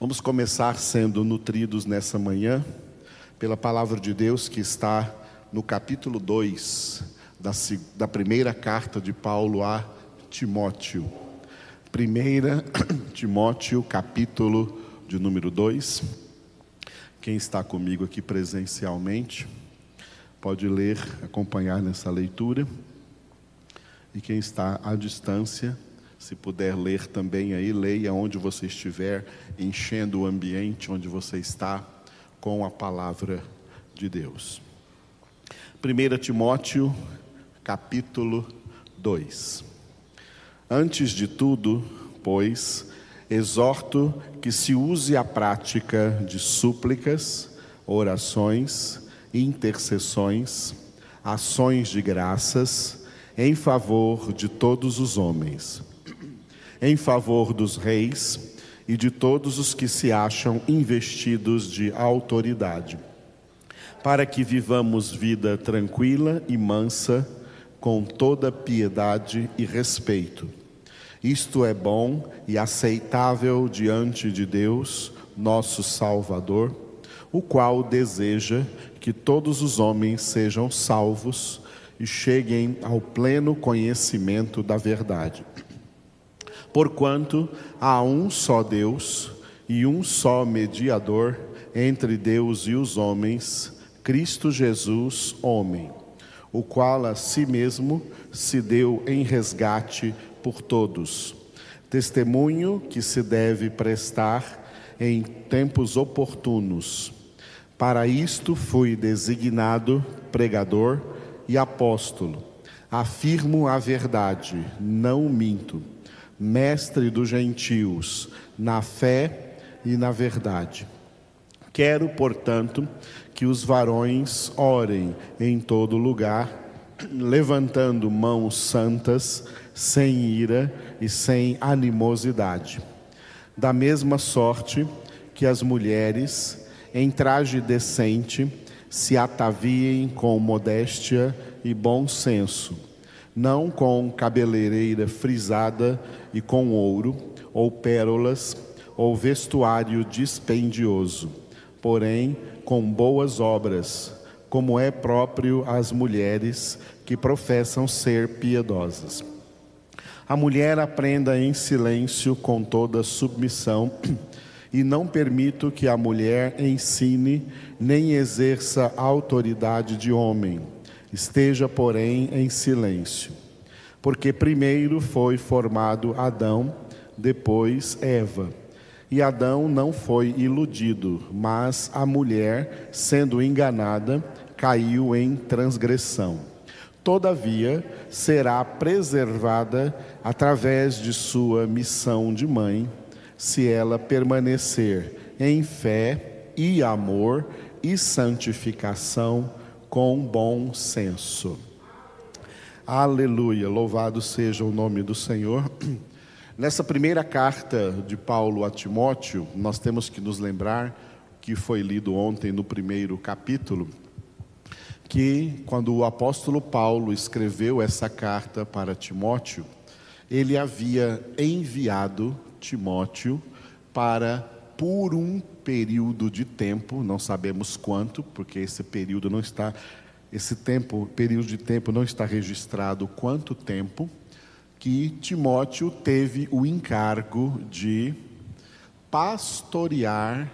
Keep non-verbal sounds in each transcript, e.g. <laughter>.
Vamos começar sendo nutridos nessa manhã pela palavra de Deus que está no capítulo 2 da, da primeira carta de Paulo a Timóteo. Primeira <clears throat> Timóteo, capítulo de número 2. Quem está comigo aqui presencialmente pode ler, acompanhar nessa leitura. E quem está à distância, se puder ler também aí, leia onde você estiver, enchendo o ambiente onde você está com a palavra de Deus. 1 Timóteo, capítulo 2. Antes de tudo, pois, exorto que se use a prática de súplicas, orações, intercessões, ações de graças em favor de todos os homens em favor dos reis e de todos os que se acham investidos de autoridade, para que vivamos vida tranquila e mansa, com toda piedade e respeito. Isto é bom e aceitável diante de Deus, nosso Salvador, o qual deseja que todos os homens sejam salvos e cheguem ao pleno conhecimento da verdade. Porquanto há um só Deus e um só mediador entre Deus e os homens, Cristo Jesus, homem, o qual a si mesmo se deu em resgate por todos. Testemunho que se deve prestar em tempos oportunos. Para isto fui designado pregador e apóstolo. Afirmo a verdade, não minto mestre dos gentios, na fé e na verdade. Quero, portanto, que os varões orem em todo lugar, levantando mãos santas, sem ira e sem animosidade. Da mesma sorte que as mulheres, em traje decente, se ataviem com modéstia e bom senso não com cabeleireira frisada e com ouro, ou pérolas, ou vestuário dispendioso, porém com boas obras, como é próprio às mulheres que professam ser piedosas. A mulher aprenda em silêncio com toda submissão, <clears throat> e não permito que a mulher ensine nem exerça autoridade de homem Esteja, porém, em silêncio, porque primeiro foi formado Adão, depois Eva. E Adão não foi iludido, mas a mulher, sendo enganada, caiu em transgressão. Todavia, será preservada através de sua missão de mãe, se ela permanecer em fé e amor e santificação com bom senso. Aleluia, louvado seja o nome do Senhor. <clears throat> Nessa primeira carta de Paulo a Timóteo, nós temos que nos lembrar que foi lido ontem no primeiro capítulo, que quando o apóstolo Paulo escreveu essa carta para Timóteo, ele havia enviado Timóteo para, por um período de tempo, não sabemos quanto, porque esse período não está, esse tempo, período de tempo não está registrado quanto tempo, que Timóteo teve o encargo de pastorear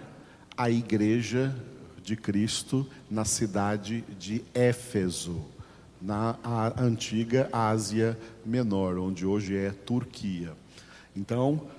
a igreja de Cristo na cidade de Éfeso, na antiga Ásia Menor, onde hoje é Turquia. Então,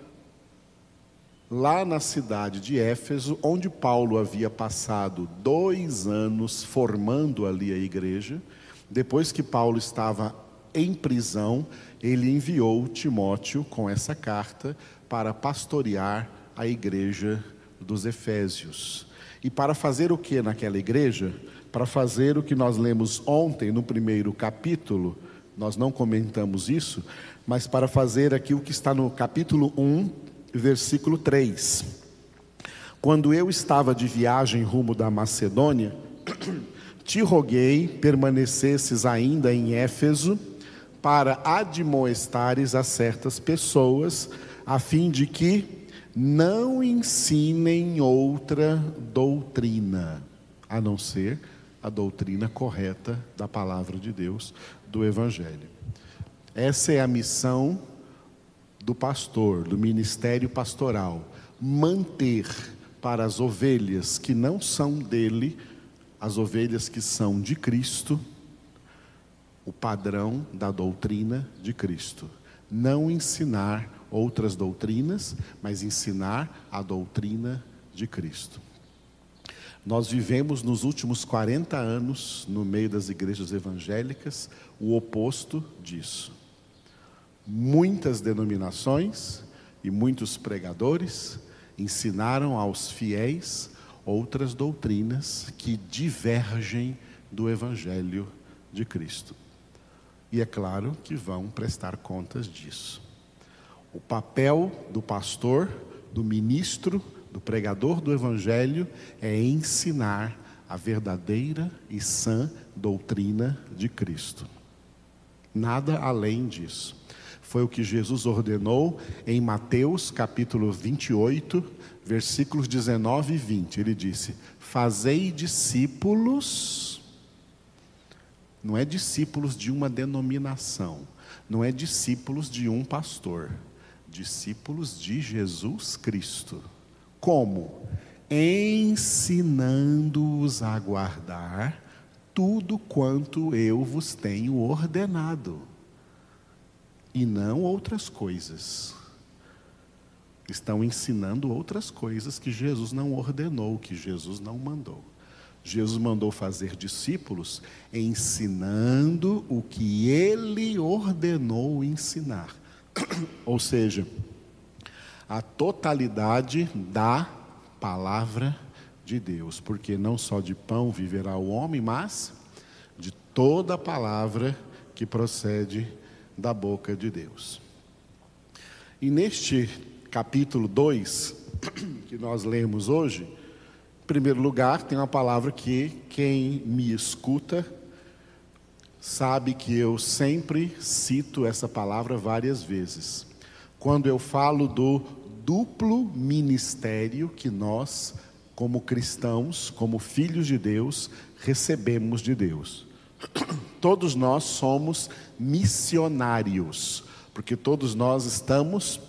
lá na cidade de Éfeso, onde Paulo havia passado dois anos formando ali a igreja. Depois que Paulo estava em prisão, ele enviou Timóteo com essa carta para pastorear a igreja dos Efésios. E para fazer o que naquela igreja? Para fazer o que nós lemos ontem no primeiro capítulo, nós não comentamos isso, mas para fazer aqui o que está no capítulo 1, versículo 3. Quando eu estava de viagem rumo da Macedônia, <clears throat> te roguei permanecesses ainda em Éfeso para admoestares a certas pessoas, a fim de que, não ensinem outra doutrina, a não ser a doutrina correta da palavra de Deus, do Evangelho. Essa é a missão do pastor, do ministério pastoral: manter para as ovelhas que não são dele, as ovelhas que são de Cristo, o padrão da doutrina de Cristo. Não ensinar outras doutrinas, mas ensinar a doutrina de Cristo. Nós vivemos nos últimos 40 anos, no meio das igrejas evangélicas, o oposto disso. Muitas denominações e muitos pregadores ensinaram aos fiéis outras doutrinas que divergem do Evangelho de Cristo. E é claro que vão prestar contas disso. O papel do pastor, do ministro, do pregador do Evangelho é ensinar a verdadeira e sã doutrina de Cristo. Nada além disso. Foi o que Jesus ordenou em Mateus capítulo 28, versículos 19 e 20. Ele disse: Fazei discípulos, não é discípulos de uma denominação, não é discípulos de um pastor, discípulos de Jesus Cristo. Como? Ensinando-os a guardar tudo quanto eu vos tenho ordenado, e não outras coisas. Estão ensinando outras coisas que Jesus não ordenou, que Jesus não mandou. Jesus mandou fazer discípulos ensinando o que ele ordenou ensinar. <clears throat> Ou seja, a totalidade da palavra de Deus, porque não só de pão viverá o homem, mas de toda palavra que procede da boca de Deus. E neste capítulo 2, <clears throat> que nós lemos hoje, em primeiro lugar, tem uma palavra que quem me escuta sabe que eu sempre cito essa palavra várias vezes. Quando eu falo do duplo ministério que nós, como cristãos, como filhos de Deus, recebemos de Deus. <clears throat> Todos nós somos missionários, porque todos nós estamos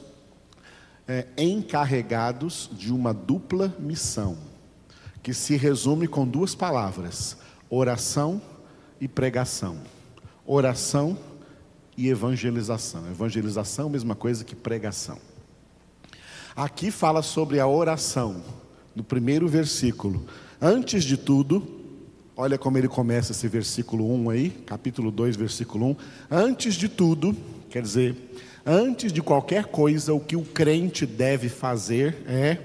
é, encarregados de uma dupla missão, que se resume com duas palavras: oração e pregação. Oração e evangelização. Evangelização, mesma coisa que pregação. Aqui fala sobre a oração, no primeiro versículo. Antes de tudo, olha como ele começa esse versículo 1 aí, capítulo 2, versículo 1. Antes de tudo, quer dizer, Antes de qualquer coisa, o que o crente deve fazer é,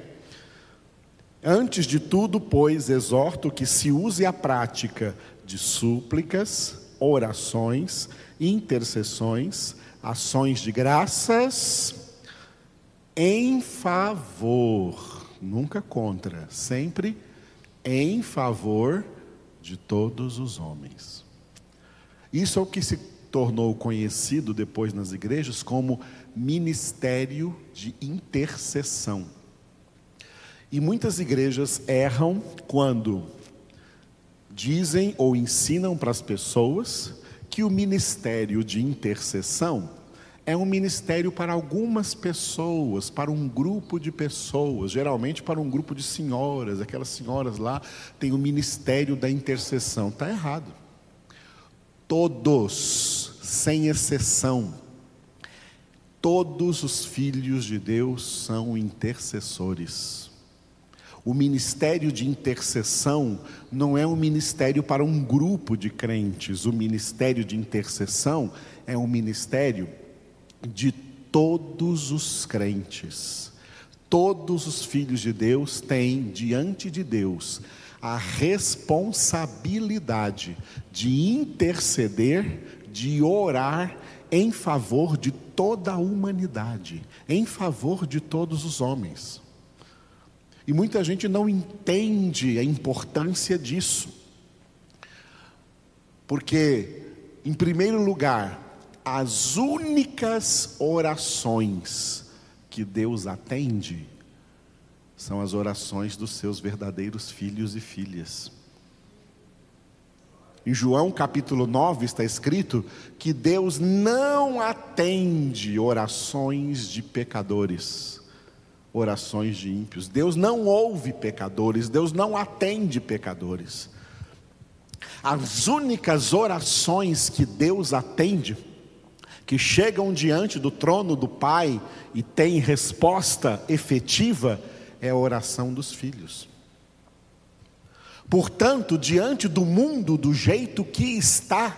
antes de tudo, pois, exorto que se use a prática de súplicas, orações, intercessões, ações de graças, em favor, nunca contra, sempre em favor de todos os homens. Isso é o que se tornou conhecido depois nas igrejas como ministério de intercessão. E muitas igrejas erram quando dizem ou ensinam para as pessoas que o ministério de intercessão é um ministério para algumas pessoas, para um grupo de pessoas, geralmente para um grupo de senhoras, aquelas senhoras lá têm o ministério da intercessão. Está errado. Todos sem exceção, todos os filhos de Deus são intercessores. O ministério de intercessão não é um ministério para um grupo de crentes, o ministério de intercessão é um ministério de todos os crentes. Todos os filhos de Deus têm diante de Deus a responsabilidade de interceder de orar em favor de toda a humanidade, em favor de todos os homens. E muita gente não entende a importância disso. Porque, em primeiro lugar, as únicas orações que Deus atende são as orações dos seus verdadeiros filhos e filhas. Em João capítulo 9 está escrito que Deus não atende orações de pecadores, orações de ímpios. Deus não ouve pecadores, Deus não atende pecadores. As únicas orações que Deus atende, que chegam diante do trono do Pai e têm resposta efetiva, é a oração dos filhos. Portanto, diante do mundo do jeito que está,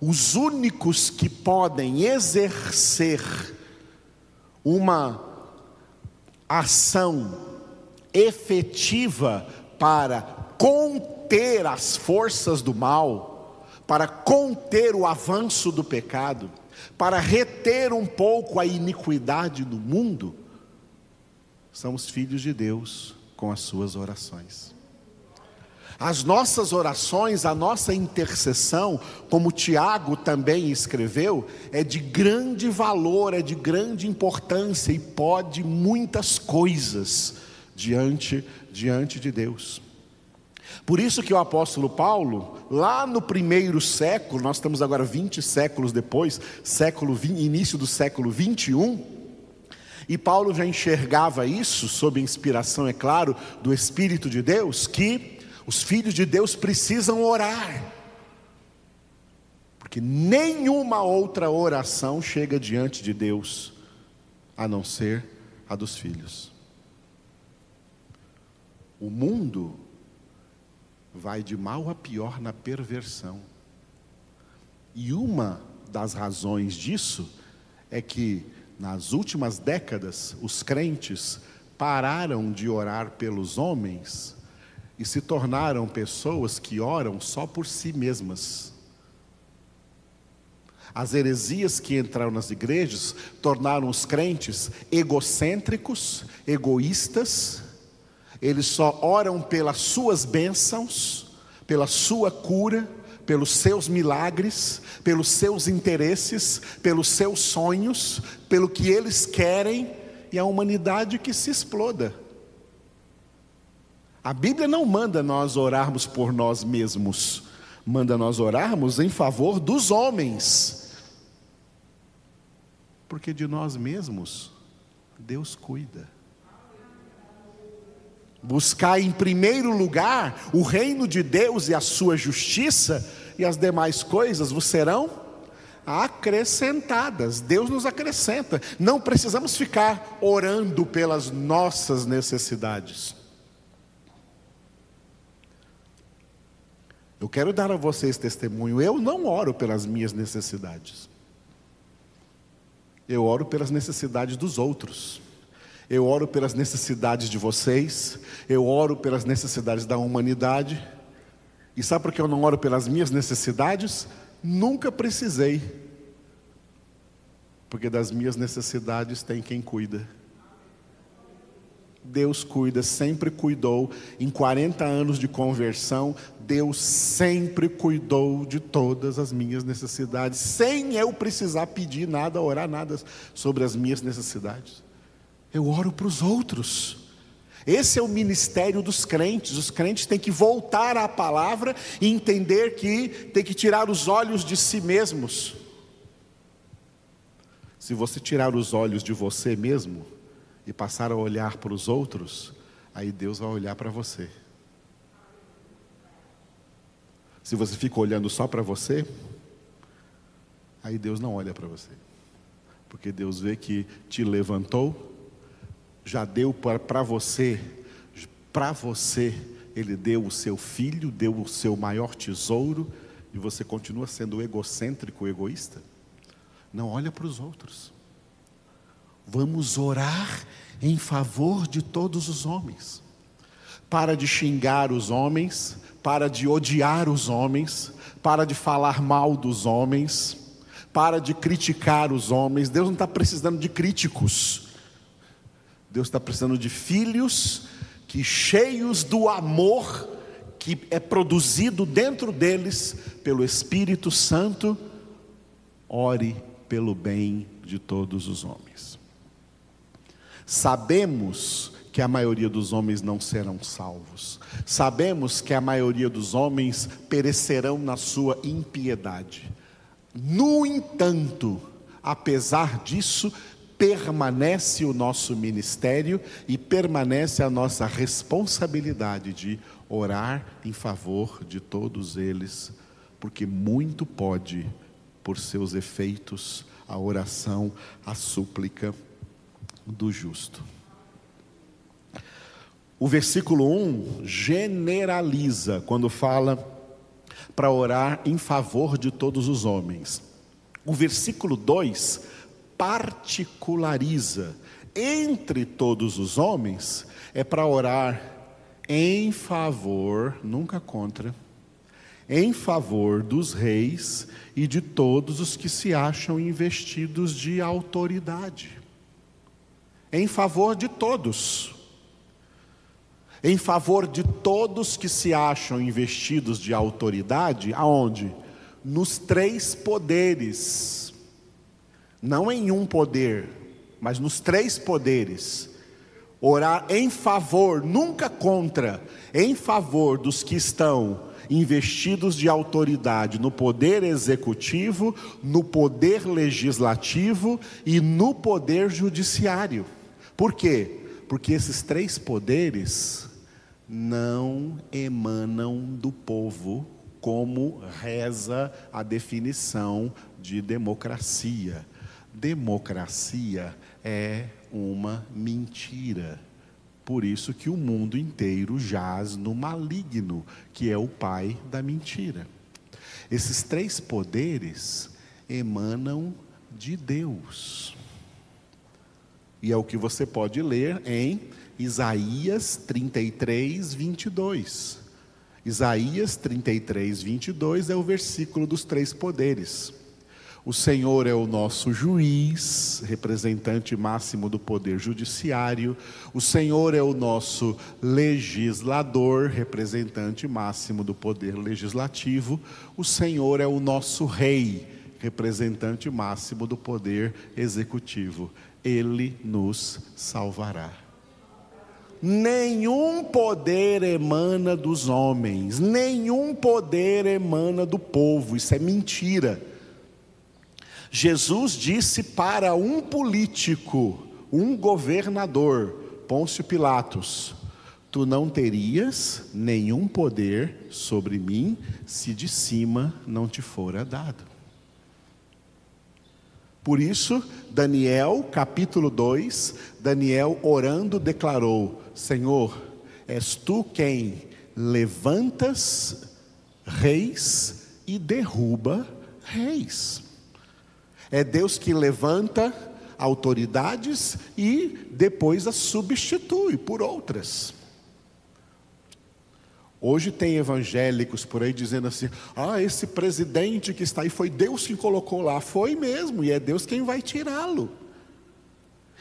os únicos que podem exercer uma ação efetiva para conter as forças do mal, para conter o avanço do pecado, para reter um pouco a iniquidade do mundo, são os filhos de Deus com as suas orações. As nossas orações, a nossa intercessão, como Tiago também escreveu, é de grande valor, é de grande importância e pode muitas coisas diante diante de Deus. Por isso que o apóstolo Paulo, lá no primeiro século, nós estamos agora 20 séculos depois, século 20, início do século 21, e Paulo já enxergava isso, sob inspiração, é claro, do Espírito de Deus, que os filhos de Deus precisam orar, porque nenhuma outra oração chega diante de Deus a não ser a dos filhos. O mundo vai de mal a pior na perversão. E uma das razões disso é que nas últimas décadas os crentes pararam de orar pelos homens e se tornaram pessoas que oram só por si mesmas. As heresias que entraram nas igrejas tornaram os crentes egocêntricos, egoístas, eles só oram pelas suas bênçãos, pela sua cura, pelos seus milagres, pelos seus interesses, pelos seus sonhos, pelo que eles querem, e a humanidade que se exploda. A Bíblia não manda nós orarmos por nós mesmos, manda nós orarmos em favor dos homens. Porque de nós mesmos, Deus cuida. Buscar em primeiro lugar o reino de Deus e a sua justiça, e as demais coisas vos serão acrescentadas. Deus nos acrescenta. Não precisamos ficar orando pelas nossas necessidades. Eu quero dar a vocês testemunho. Eu não oro pelas minhas necessidades. Eu oro pelas necessidades dos outros. Eu oro pelas necessidades de vocês. Eu oro pelas necessidades da humanidade. E sabe por que eu não oro pelas minhas necessidades? Nunca precisei. Porque das minhas necessidades tem quem cuida. Deus cuida, sempre cuidou. Em 40 anos de conversão, Deus sempre cuidou de todas as minhas necessidades, sem eu precisar pedir nada, orar nada sobre as minhas necessidades. Eu oro para os outros. Esse é o ministério dos crentes. Os crentes têm que voltar à palavra e entender que tem que tirar os olhos de si mesmos. Se você tirar os olhos de você mesmo, e passar a olhar para os outros, aí Deus vai olhar para você. Se você fica olhando só para você, aí Deus não olha para você. Porque Deus vê que te levantou, já deu para você, para você, Ele deu o seu filho, deu o seu maior tesouro, e você continua sendo egocêntrico, egoísta. Não olha para os outros. Vamos orar em favor de todos os homens. Para de xingar os homens, para de odiar os homens, para de falar mal dos homens, para de criticar os homens. Deus não está precisando de críticos. Deus está precisando de filhos que, cheios do amor que é produzido dentro deles pelo Espírito Santo, ore pelo bem de todos os homens. Sabemos que a maioria dos homens não serão salvos. Sabemos que a maioria dos homens perecerão na sua impiedade. No entanto, apesar disso, permanece o nosso ministério e permanece a nossa responsabilidade de orar em favor de todos eles, porque muito pode, por seus efeitos, a oração, a súplica do justo. O versículo 1 generaliza quando fala para orar em favor de todos os homens. O versículo 2 particulariza entre todos os homens, é para orar em favor, nunca contra, em favor dos reis e de todos os que se acham investidos de autoridade. Em favor de todos em favor de todos que se acham investidos de autoridade, aonde? Nos três poderes. Não em um poder, mas nos três poderes. Orar em favor, nunca contra, em favor dos que estão investidos de autoridade no poder executivo, no poder legislativo e no poder judiciário. Por quê? Porque esses três poderes não emanam do povo, como reza a definição de democracia. Democracia é uma mentira. Por isso que o mundo inteiro jaz no maligno, que é o pai da mentira. Esses três poderes emanam de Deus. E é o que você pode ler em Isaías 33, 22. Isaías 33, 22 é o versículo dos três poderes. O Senhor é o nosso juiz, representante máximo do poder judiciário. O Senhor é o nosso legislador, representante máximo do poder legislativo. O Senhor é o nosso rei, representante máximo do poder executivo. Ele nos salvará. Nenhum poder emana dos homens, nenhum poder emana do povo, isso é mentira. Jesus disse para um político, um governador, Pôncio Pilatos: Tu não terias nenhum poder sobre mim se de cima não te fora dado. Por isso, Daniel, capítulo 2, Daniel orando declarou: Senhor, és tu quem levantas reis e derruba reis. É Deus que levanta autoridades e depois as substitui por outras. Hoje tem evangélicos por aí dizendo assim: ah, esse presidente que está aí foi Deus que colocou lá. Foi mesmo, e é Deus quem vai tirá-lo.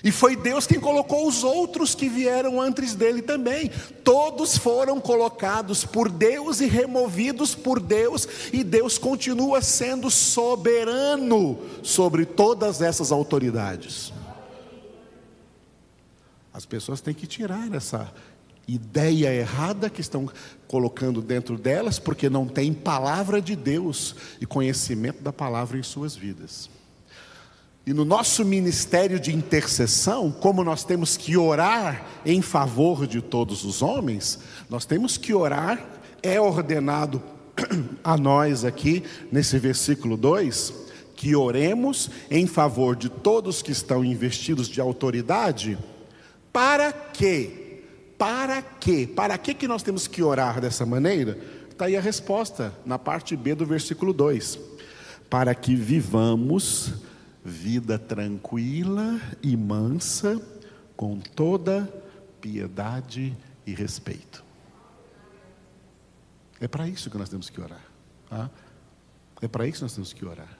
E foi Deus quem colocou os outros que vieram antes dele também. Todos foram colocados por Deus e removidos por Deus, e Deus continua sendo soberano sobre todas essas autoridades. As pessoas têm que tirar essa ideia errada que estão colocando dentro delas, porque não tem palavra de Deus e conhecimento da palavra em suas vidas. E no nosso ministério de intercessão, como nós temos que orar em favor de todos os homens, nós temos que orar, é ordenado <clears throat> a nós aqui, nesse versículo 2, que oremos em favor de todos que estão investidos de autoridade, para quê? Para quê? Para que, que nós temos que orar dessa maneira? Está aí a resposta, na parte B do versículo 2: para que vivamos vida tranquila e mansa, com toda piedade e respeito. É para isso que nós temos que orar. Tá? É para isso que nós temos que orar.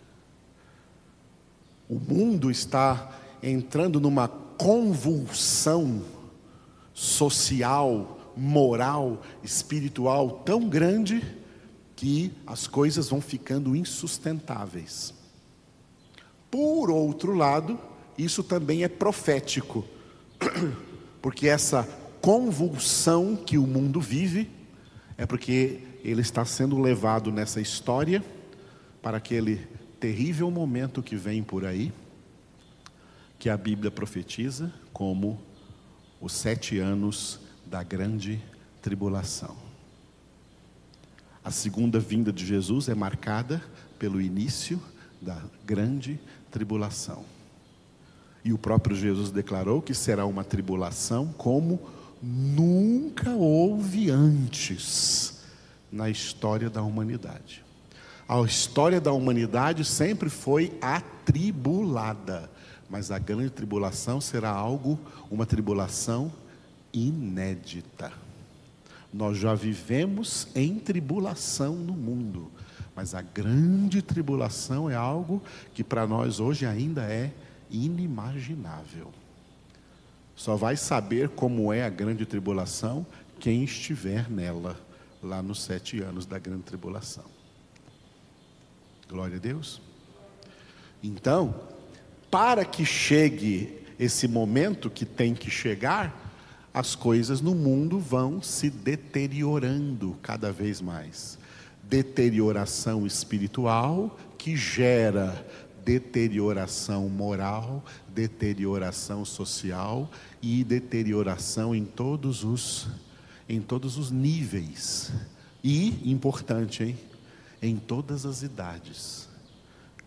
O mundo está entrando numa convulsão social, moral, espiritual tão grande que as coisas vão ficando insustentáveis. Por outro lado, isso também é profético, <clears throat> porque essa convulsão que o mundo vive, é porque ele está sendo levado nessa história para aquele terrível momento que vem por aí, que a Bíblia profetiza como os sete anos da grande tribulação. A segunda vinda de Jesus é marcada pelo início da grande tribulação. E o próprio Jesus declarou que será uma tribulação como nunca houve antes na história da humanidade. A história da humanidade sempre foi atribulada, mas a grande tribulação será algo, uma tribulação inédita. Nós já vivemos em tribulação no mundo, mas a grande tribulação é algo que para nós hoje ainda é inimaginável. Só vai saber como é a grande tribulação quem estiver nela, lá nos sete anos da grande tribulação. Glória a Deus. Então, para que chegue esse momento que tem que chegar, as coisas no mundo vão se deteriorando cada vez mais. Deterioração espiritual que gera deterioração moral, deterioração social e deterioração em todos os em todos os níveis. E importante, hein? Em todas as idades,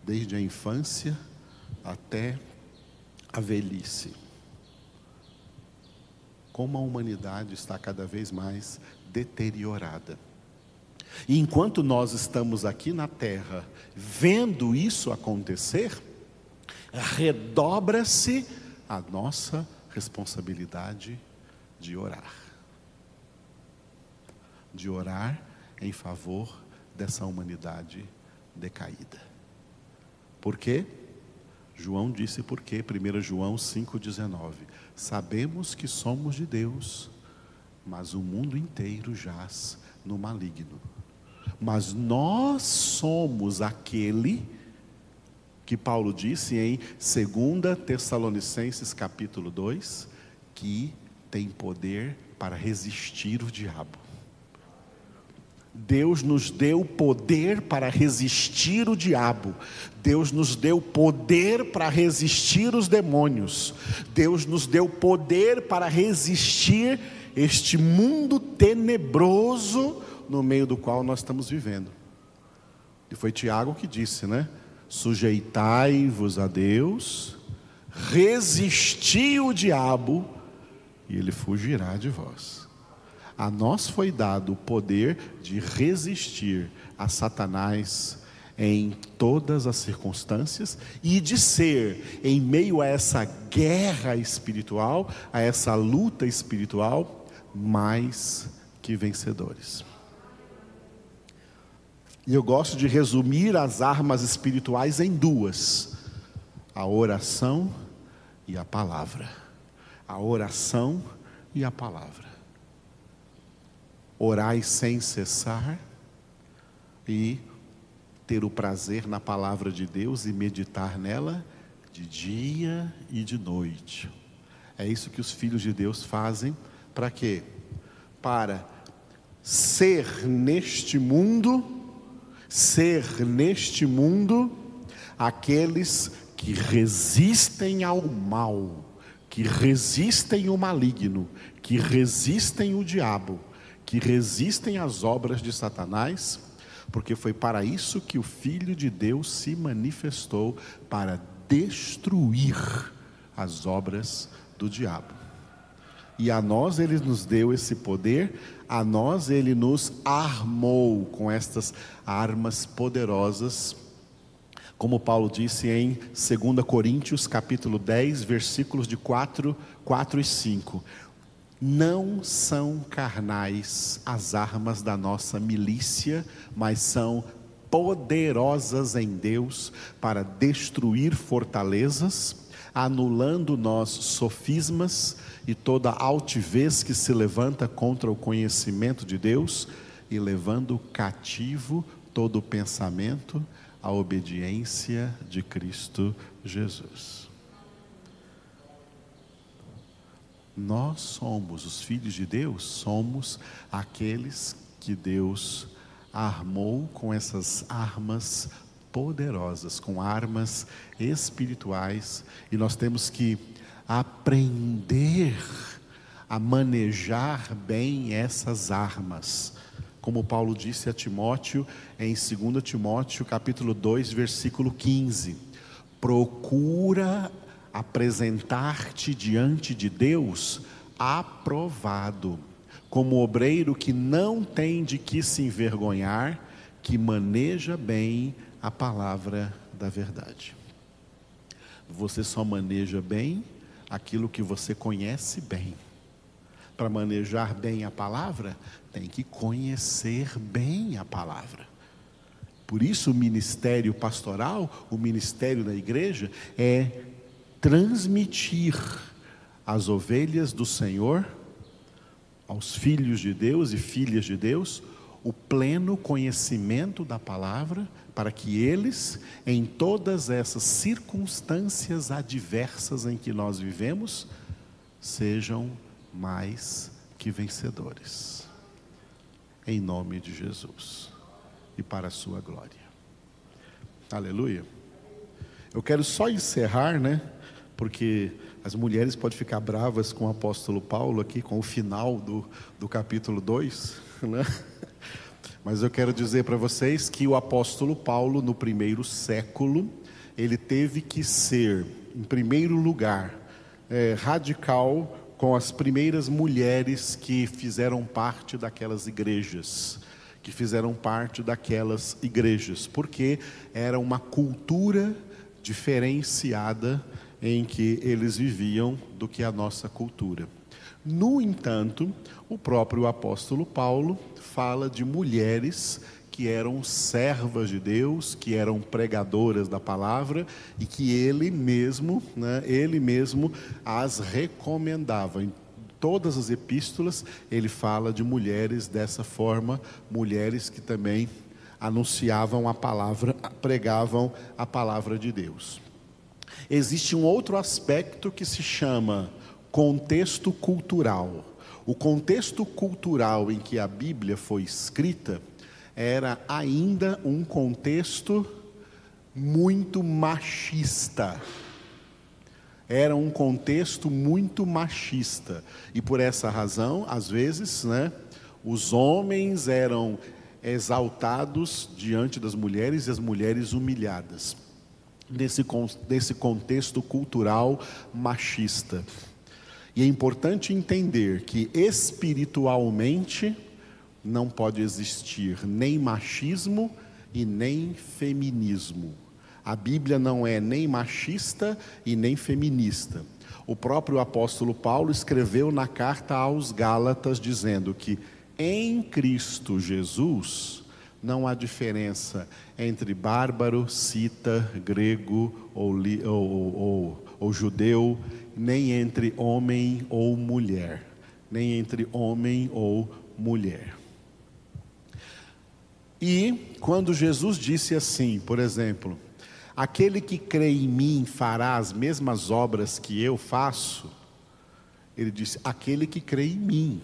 desde a infância até a velhice. Como a humanidade está cada vez mais deteriorada. E enquanto nós estamos aqui na terra vendo isso acontecer, redobra-se a nossa responsabilidade de orar. De orar em favor dessa humanidade decaída. Por quê? João disse por quê? 1 João 5,19. Sabemos que somos de Deus, mas o mundo inteiro jaz no maligno. Mas nós somos aquele que Paulo disse em 2 Tessalonicenses capítulo 2, que tem poder para resistir o diabo. Deus nos deu poder para resistir o diabo. Deus nos deu poder para resistir os demônios. Deus nos deu poder para resistir este mundo tenebroso no meio do qual nós estamos vivendo. E foi Tiago que disse, né? Sujeitai-vos a Deus, resisti o diabo, e ele fugirá de vós. A nós foi dado o poder de resistir a Satanás em todas as circunstâncias e de ser, em meio a essa guerra espiritual, a essa luta espiritual, mais que vencedores. E eu gosto de resumir as armas espirituais em duas: a oração e a palavra. A oração e a palavra. Orai sem cessar e ter o prazer na palavra de Deus e meditar nela de dia e de noite. É isso que os filhos de Deus fazem para quê? Para ser neste mundo ser neste mundo aqueles que resistem ao mal, que resistem o maligno, que resistem o diabo, que resistem às obras de Satanás, porque foi para isso que o Filho de Deus se manifestou para destruir as obras do diabo. E a nós ele nos deu esse poder, a nós ele nos armou com estas armas poderosas. Como Paulo disse em 2 Coríntios, capítulo 10, versículos de 4, 4 e 5. Não são carnais as armas da nossa milícia, mas são poderosas em Deus para destruir fortalezas, anulando nós sofismas e toda altivez que se levanta contra o conhecimento de Deus e levando cativo todo o pensamento à obediência de Cristo Jesus. Nós somos os filhos de Deus, somos aqueles que Deus armou com essas armas poderosas, com armas espirituais, e nós temos que aprender a manejar bem essas armas. Como Paulo disse a Timóteo em 2 Timóteo, capítulo 2, versículo 15: Procura apresentar-te diante de Deus aprovado, como obreiro que não tem de que se envergonhar, que maneja bem a palavra da verdade. Você só maneja bem aquilo que você conhece bem. Para manejar bem a palavra, tem que conhecer bem a palavra. Por isso, o ministério pastoral, o ministério da igreja, é transmitir as ovelhas do Senhor, aos filhos de Deus e filhas de Deus, o pleno conhecimento da palavra, para que eles, em todas essas circunstâncias adversas em que nós vivemos, sejam mais que vencedores. Em nome de Jesus e para a sua glória. Aleluia. Eu quero só encerrar, né? Porque as mulheres podem ficar bravas com o apóstolo Paulo aqui, com o final do, do capítulo 2, <laughs> né? Mas eu quero dizer para vocês que o apóstolo Paulo, no primeiro século, ele teve que ser, em primeiro lugar, é, radical com as primeiras mulheres que fizeram parte daquelas igrejas, que fizeram parte daquelas igrejas, porque era uma cultura diferenciada em que eles viviam do que a nossa cultura. No entanto, o próprio apóstolo Paulo fala de mulheres que eram servas de Deus, que eram pregadoras da palavra e que ele mesmo, né, ele mesmo as recomendava. Em todas as epístolas ele fala de mulheres dessa forma, mulheres que também anunciavam a palavra, pregavam a palavra de Deus. Existe um outro aspecto que se chama contexto cultural. O contexto cultural em que a Bíblia foi escrita era ainda um contexto muito machista. Era um contexto muito machista. E por essa razão, às vezes, né, os homens eram exaltados diante das mulheres e as mulheres humilhadas. Nesse, nesse contexto cultural machista. E é importante entender que espiritualmente não pode existir nem machismo e nem feminismo. A Bíblia não é nem machista e nem feminista. O próprio apóstolo Paulo escreveu na carta aos Gálatas dizendo que em Cristo Jesus não há diferença entre bárbaro, cita, grego ou, ou, ou, ou judeu, nem entre homem ou mulher, nem entre homem ou mulher. E quando Jesus disse assim, por exemplo, aquele que crê em mim fará as mesmas obras que eu faço, ele disse, aquele que crê em mim.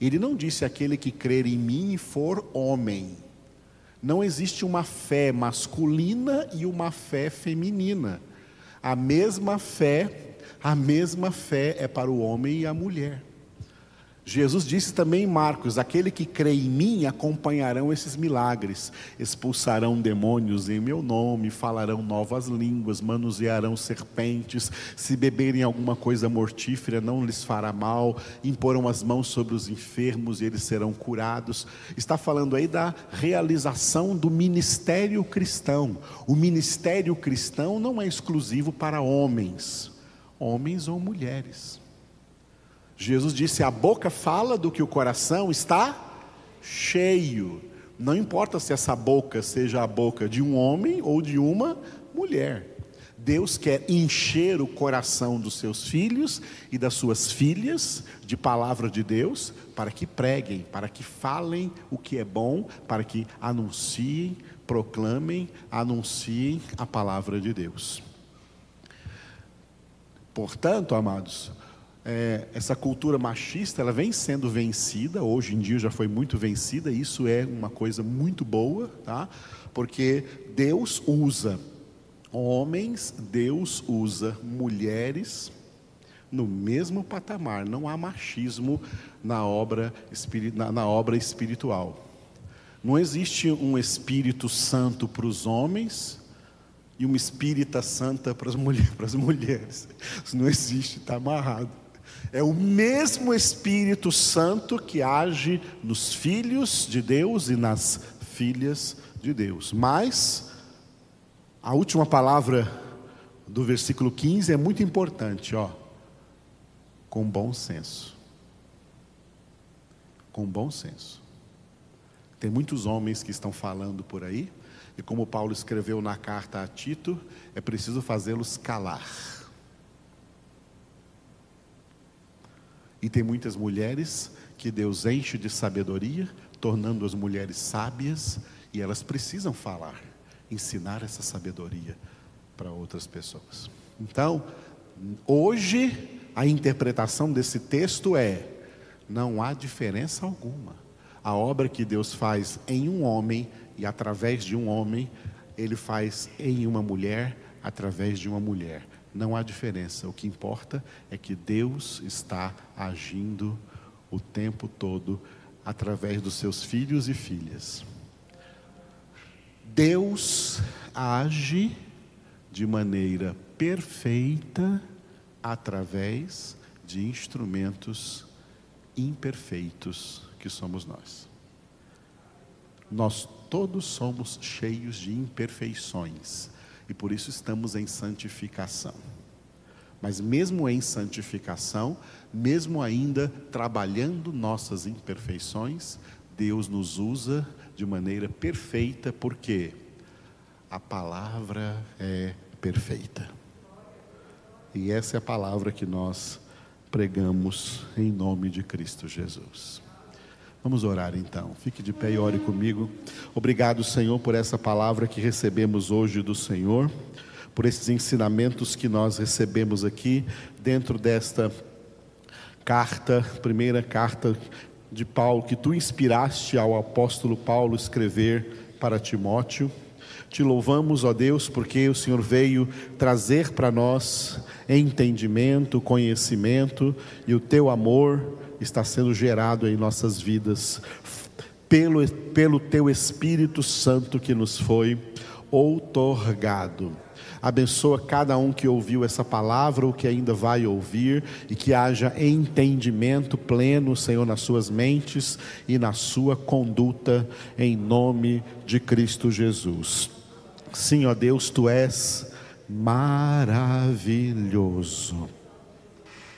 Ele não disse aquele que crer em mim for homem. Não existe uma fé masculina e uma fé feminina. A mesma fé a mesma fé é para o homem e a mulher. Jesus disse também em Marcos: Aquele que crê em mim acompanharão esses milagres, expulsarão demônios em meu nome, falarão novas línguas, manusearão serpentes, se beberem alguma coisa mortífera não lhes fará mal, imporão as mãos sobre os enfermos e eles serão curados. Está falando aí da realização do ministério cristão. O ministério cristão não é exclusivo para homens homens ou mulheres. Jesus disse: a boca fala do que o coração está cheio. Não importa se essa boca seja a boca de um homem ou de uma mulher. Deus quer encher o coração dos seus filhos e das suas filhas de palavra de Deus para que preguem, para que falem o que é bom, para que anunciem, proclamem, anunciem a palavra de Deus. Portanto, amados, é, essa cultura machista ela vem sendo vencida, hoje em dia já foi muito vencida, isso é uma coisa muito boa, tá? porque Deus usa homens, Deus usa mulheres no mesmo patamar, não há machismo na obra, na, na obra espiritual. Não existe um Espírito Santo para os homens e uma Espírita Santa para as, mulher, <laughs> mulheres. Isso não existe, está amarrado. É o mesmo Espírito Santo que age nos filhos de Deus e nas filhas de Deus. Mas a última palavra do versículo 15 é muito importante, ó. Com bom senso. Com bom senso. Tem muitos homens que estão falando por aí, e como Paulo escreveu na carta a Tito, é preciso fazê-los calar. E tem muitas mulheres que Deus enche de sabedoria, tornando as mulheres sábias, e elas precisam falar, ensinar essa sabedoria para outras pessoas. Então, hoje, a interpretação desse texto é: não há diferença alguma. A obra que Deus faz em um homem e através de um homem, Ele faz em uma mulher, através de uma mulher. Não há diferença. O que importa é que Deus está agindo o tempo todo através dos seus filhos e filhas. Deus age de maneira perfeita através de instrumentos imperfeitos que somos nós. Nós todos somos cheios de imperfeições e por isso estamos em santificação. Mas mesmo em santificação, mesmo ainda trabalhando nossas imperfeições, Deus nos usa de maneira perfeita, porque a palavra é perfeita. E essa é a palavra que nós pregamos em nome de Cristo Jesus. Vamos orar então. Fique de pé e ore comigo. Obrigado, Senhor, por essa palavra que recebemos hoje do Senhor, por esses ensinamentos que nós recebemos aqui dentro desta carta, primeira carta de Paulo, que tu inspiraste ao apóstolo Paulo escrever para Timóteo. Te louvamos, ó Deus, porque o Senhor veio trazer para nós entendimento, conhecimento e o teu amor está sendo gerado em nossas vidas pelo, pelo Teu Espírito Santo que nos foi outorgado. Abençoa cada um que ouviu essa palavra ou que ainda vai ouvir e que haja entendimento pleno, Senhor, nas suas mentes e na sua conduta, em nome de Cristo Jesus. Sim, ó Deus, tu és maravilhoso.